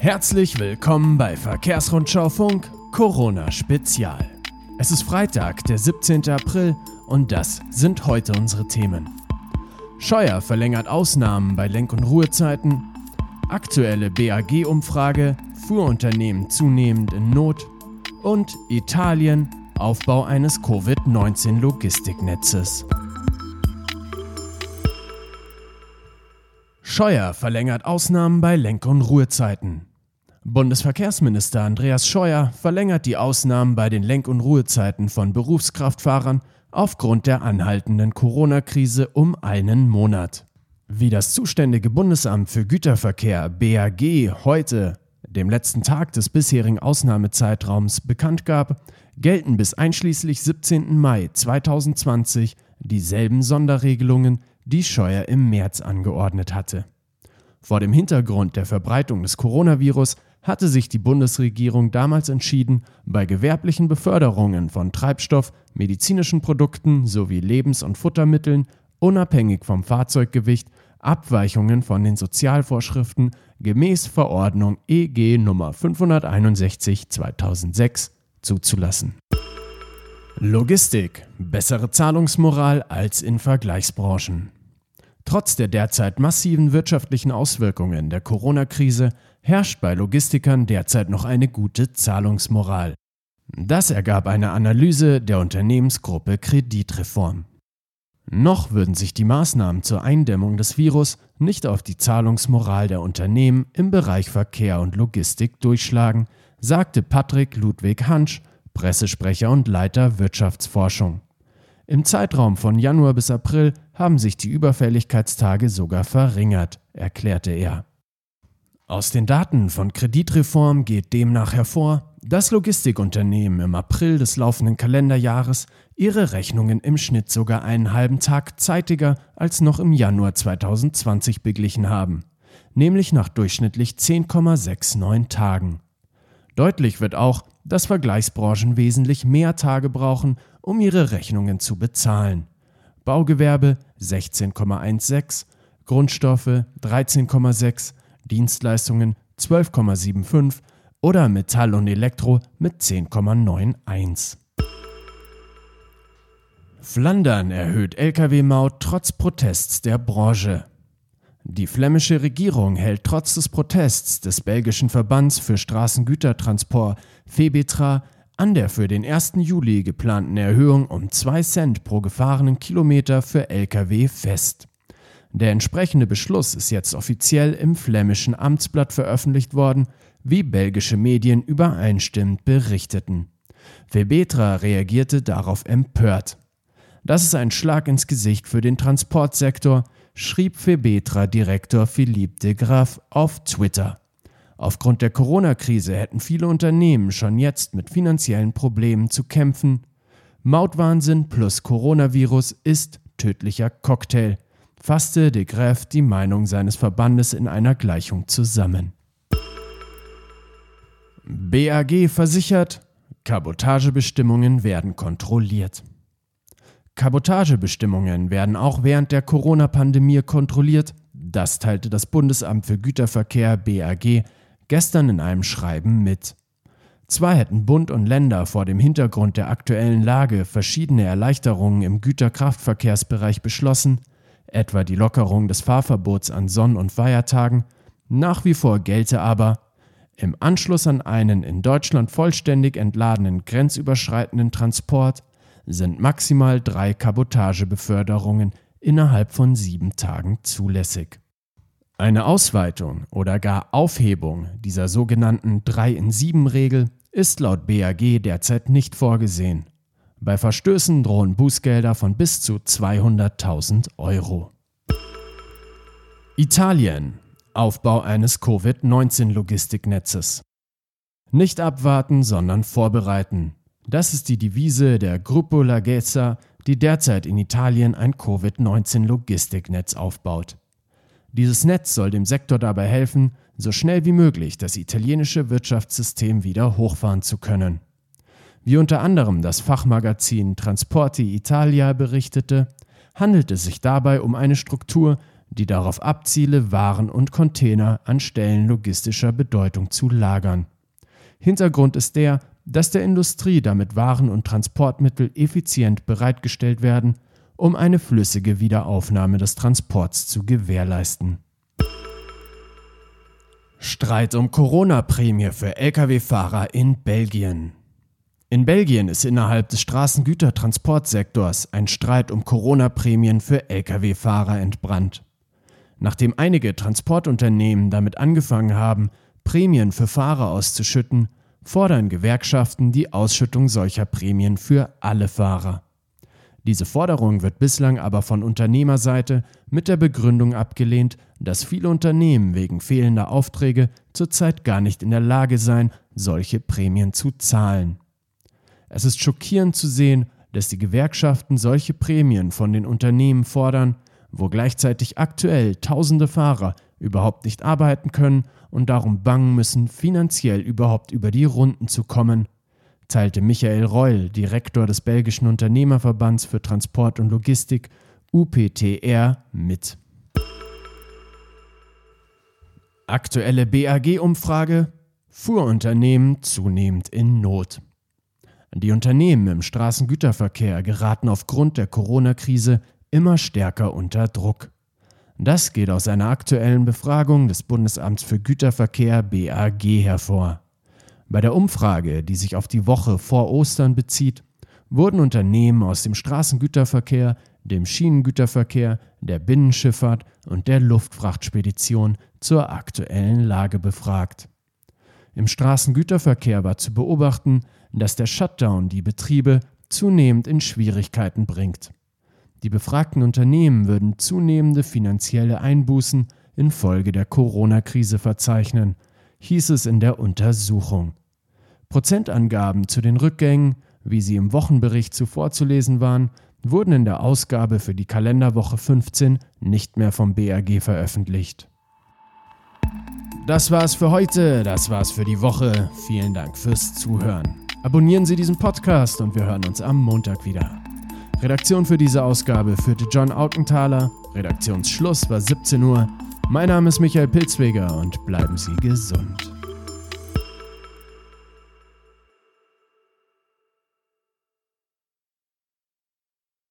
Herzlich willkommen bei Verkehrsrundschau Funk Corona Spezial. Es ist Freitag, der 17. April und das sind heute unsere Themen. Scheuer verlängert Ausnahmen bei Lenk- und Ruhezeiten. Aktuelle BAG-Umfrage, Fuhrunternehmen zunehmend in Not. Und Italien, Aufbau eines Covid-19-Logistiknetzes. Scheuer verlängert Ausnahmen bei Lenk- und Ruhezeiten. Bundesverkehrsminister Andreas Scheuer verlängert die Ausnahmen bei den Lenk- und Ruhezeiten von Berufskraftfahrern aufgrund der anhaltenden Corona-Krise um einen Monat. Wie das zuständige Bundesamt für Güterverkehr BAG heute, dem letzten Tag des bisherigen Ausnahmezeitraums, bekannt gab, gelten bis einschließlich 17. Mai 2020 dieselben Sonderregelungen, die Scheuer im März angeordnet hatte. Vor dem Hintergrund der Verbreitung des Coronavirus hatte sich die Bundesregierung damals entschieden, bei gewerblichen Beförderungen von Treibstoff, medizinischen Produkten sowie Lebens- und Futtermitteln unabhängig vom Fahrzeuggewicht Abweichungen von den Sozialvorschriften gemäß Verordnung EG Nummer 561 2006 zuzulassen. Logistik. Bessere Zahlungsmoral als in Vergleichsbranchen. Trotz der derzeit massiven wirtschaftlichen Auswirkungen der Corona-Krise herrscht bei Logistikern derzeit noch eine gute Zahlungsmoral. Das ergab eine Analyse der Unternehmensgruppe Kreditreform. Noch würden sich die Maßnahmen zur Eindämmung des Virus nicht auf die Zahlungsmoral der Unternehmen im Bereich Verkehr und Logistik durchschlagen, sagte Patrick Ludwig Hansch, Pressesprecher und Leiter Wirtschaftsforschung. Im Zeitraum von Januar bis April haben sich die Überfälligkeitstage sogar verringert, erklärte er. Aus den Daten von Kreditreform geht demnach hervor, dass Logistikunternehmen im April des laufenden Kalenderjahres ihre Rechnungen im Schnitt sogar einen halben Tag zeitiger als noch im Januar 2020 beglichen haben, nämlich nach durchschnittlich 10,69 Tagen. Deutlich wird auch, dass Vergleichsbranchen wesentlich mehr Tage brauchen, um ihre Rechnungen zu bezahlen. Baugewerbe 16,16, Grundstoffe 13,6, Dienstleistungen 12,75 oder Metall und Elektro mit 10,91. Flandern erhöht Lkw-Maut trotz Protests der Branche. Die flämische Regierung hält trotz des Protests des belgischen Verbands für Straßengütertransport Febetra an der für den 1. Juli geplanten Erhöhung um 2 Cent pro gefahrenen Kilometer für Lkw fest. Der entsprechende Beschluss ist jetzt offiziell im flämischen Amtsblatt veröffentlicht worden, wie belgische Medien übereinstimmend berichteten. Febetra reagierte darauf empört. Das ist ein Schlag ins Gesicht für den Transportsektor, schrieb Febetra-Direktor Philippe de Graaf auf Twitter. Aufgrund der Corona-Krise hätten viele Unternehmen schon jetzt mit finanziellen Problemen zu kämpfen. Mautwahnsinn plus Coronavirus ist tödlicher Cocktail, fasste de Graaf die Meinung seines Verbandes in einer Gleichung zusammen. BAG versichert, Kabotagebestimmungen werden kontrolliert. Kabotagebestimmungen werden auch während der Corona-Pandemie kontrolliert, das teilte das Bundesamt für Güterverkehr BAG gestern in einem Schreiben mit. Zwar hätten Bund und Länder vor dem Hintergrund der aktuellen Lage verschiedene Erleichterungen im Güterkraftverkehrsbereich beschlossen, etwa die Lockerung des Fahrverbots an Sonn- und Feiertagen, nach wie vor gelte aber, im Anschluss an einen in Deutschland vollständig entladenen grenzüberschreitenden Transport sind maximal drei Kabotagebeförderungen innerhalb von sieben Tagen zulässig. Eine Ausweitung oder gar Aufhebung dieser sogenannten 3 in 7 Regel ist laut BAG derzeit nicht vorgesehen. Bei Verstößen drohen Bußgelder von bis zu 200.000 Euro. Italien. Aufbau eines Covid-19-Logistiknetzes. Nicht abwarten, sondern vorbereiten. Das ist die Devise der Gruppo Larghezza, die derzeit in Italien ein Covid-19-Logistiknetz aufbaut. Dieses Netz soll dem Sektor dabei helfen, so schnell wie möglich das italienische Wirtschaftssystem wieder hochfahren zu können. Wie unter anderem das Fachmagazin Transporti Italia berichtete, handelt es sich dabei um eine Struktur, die darauf abziele, Waren und Container an Stellen logistischer Bedeutung zu lagern. Hintergrund ist der, dass der Industrie damit Waren und Transportmittel effizient bereitgestellt werden, um eine flüssige Wiederaufnahme des Transports zu gewährleisten. Streit um Corona-Prämie für Lkw-Fahrer in Belgien. In Belgien ist innerhalb des Straßengütertransportsektors ein Streit um Corona-Prämien für Lkw-Fahrer entbrannt. Nachdem einige Transportunternehmen damit angefangen haben, Prämien für Fahrer auszuschütten, fordern Gewerkschaften die Ausschüttung solcher Prämien für alle Fahrer. Diese Forderung wird bislang aber von Unternehmerseite mit der Begründung abgelehnt, dass viele Unternehmen wegen fehlender Aufträge zurzeit gar nicht in der Lage seien, solche Prämien zu zahlen. Es ist schockierend zu sehen, dass die Gewerkschaften solche Prämien von den Unternehmen fordern, wo gleichzeitig aktuell tausende Fahrer überhaupt nicht arbeiten können und darum bangen müssen, finanziell überhaupt über die Runden zu kommen, teilte Michael Reul, Direktor des belgischen Unternehmerverbands für Transport und Logistik UPTR, mit. Aktuelle BAG-Umfrage Fuhrunternehmen zunehmend in Not. Die Unternehmen im Straßengüterverkehr geraten aufgrund der Corona-Krise immer stärker unter Druck. Das geht aus einer aktuellen Befragung des Bundesamts für Güterverkehr BAG hervor. Bei der Umfrage, die sich auf die Woche vor Ostern bezieht, wurden Unternehmen aus dem Straßengüterverkehr, dem Schienengüterverkehr, der Binnenschifffahrt und der Luftfrachtspedition zur aktuellen Lage befragt. Im Straßengüterverkehr war zu beobachten, dass der Shutdown die Betriebe zunehmend in Schwierigkeiten bringt. Die befragten Unternehmen würden zunehmende finanzielle Einbußen infolge der Corona-Krise verzeichnen, hieß es in der Untersuchung. Prozentangaben zu den Rückgängen, wie sie im Wochenbericht zuvor zu lesen waren, wurden in der Ausgabe für die Kalenderwoche 15 nicht mehr vom BAG veröffentlicht. Das war's für heute, das war's für die Woche. Vielen Dank fürs Zuhören. Abonnieren Sie diesen Podcast und wir hören uns am Montag wieder. Redaktion für diese Ausgabe führte John Augenthaler. Redaktionsschluss war 17 Uhr. Mein Name ist Michael Pilzweger und bleiben Sie gesund.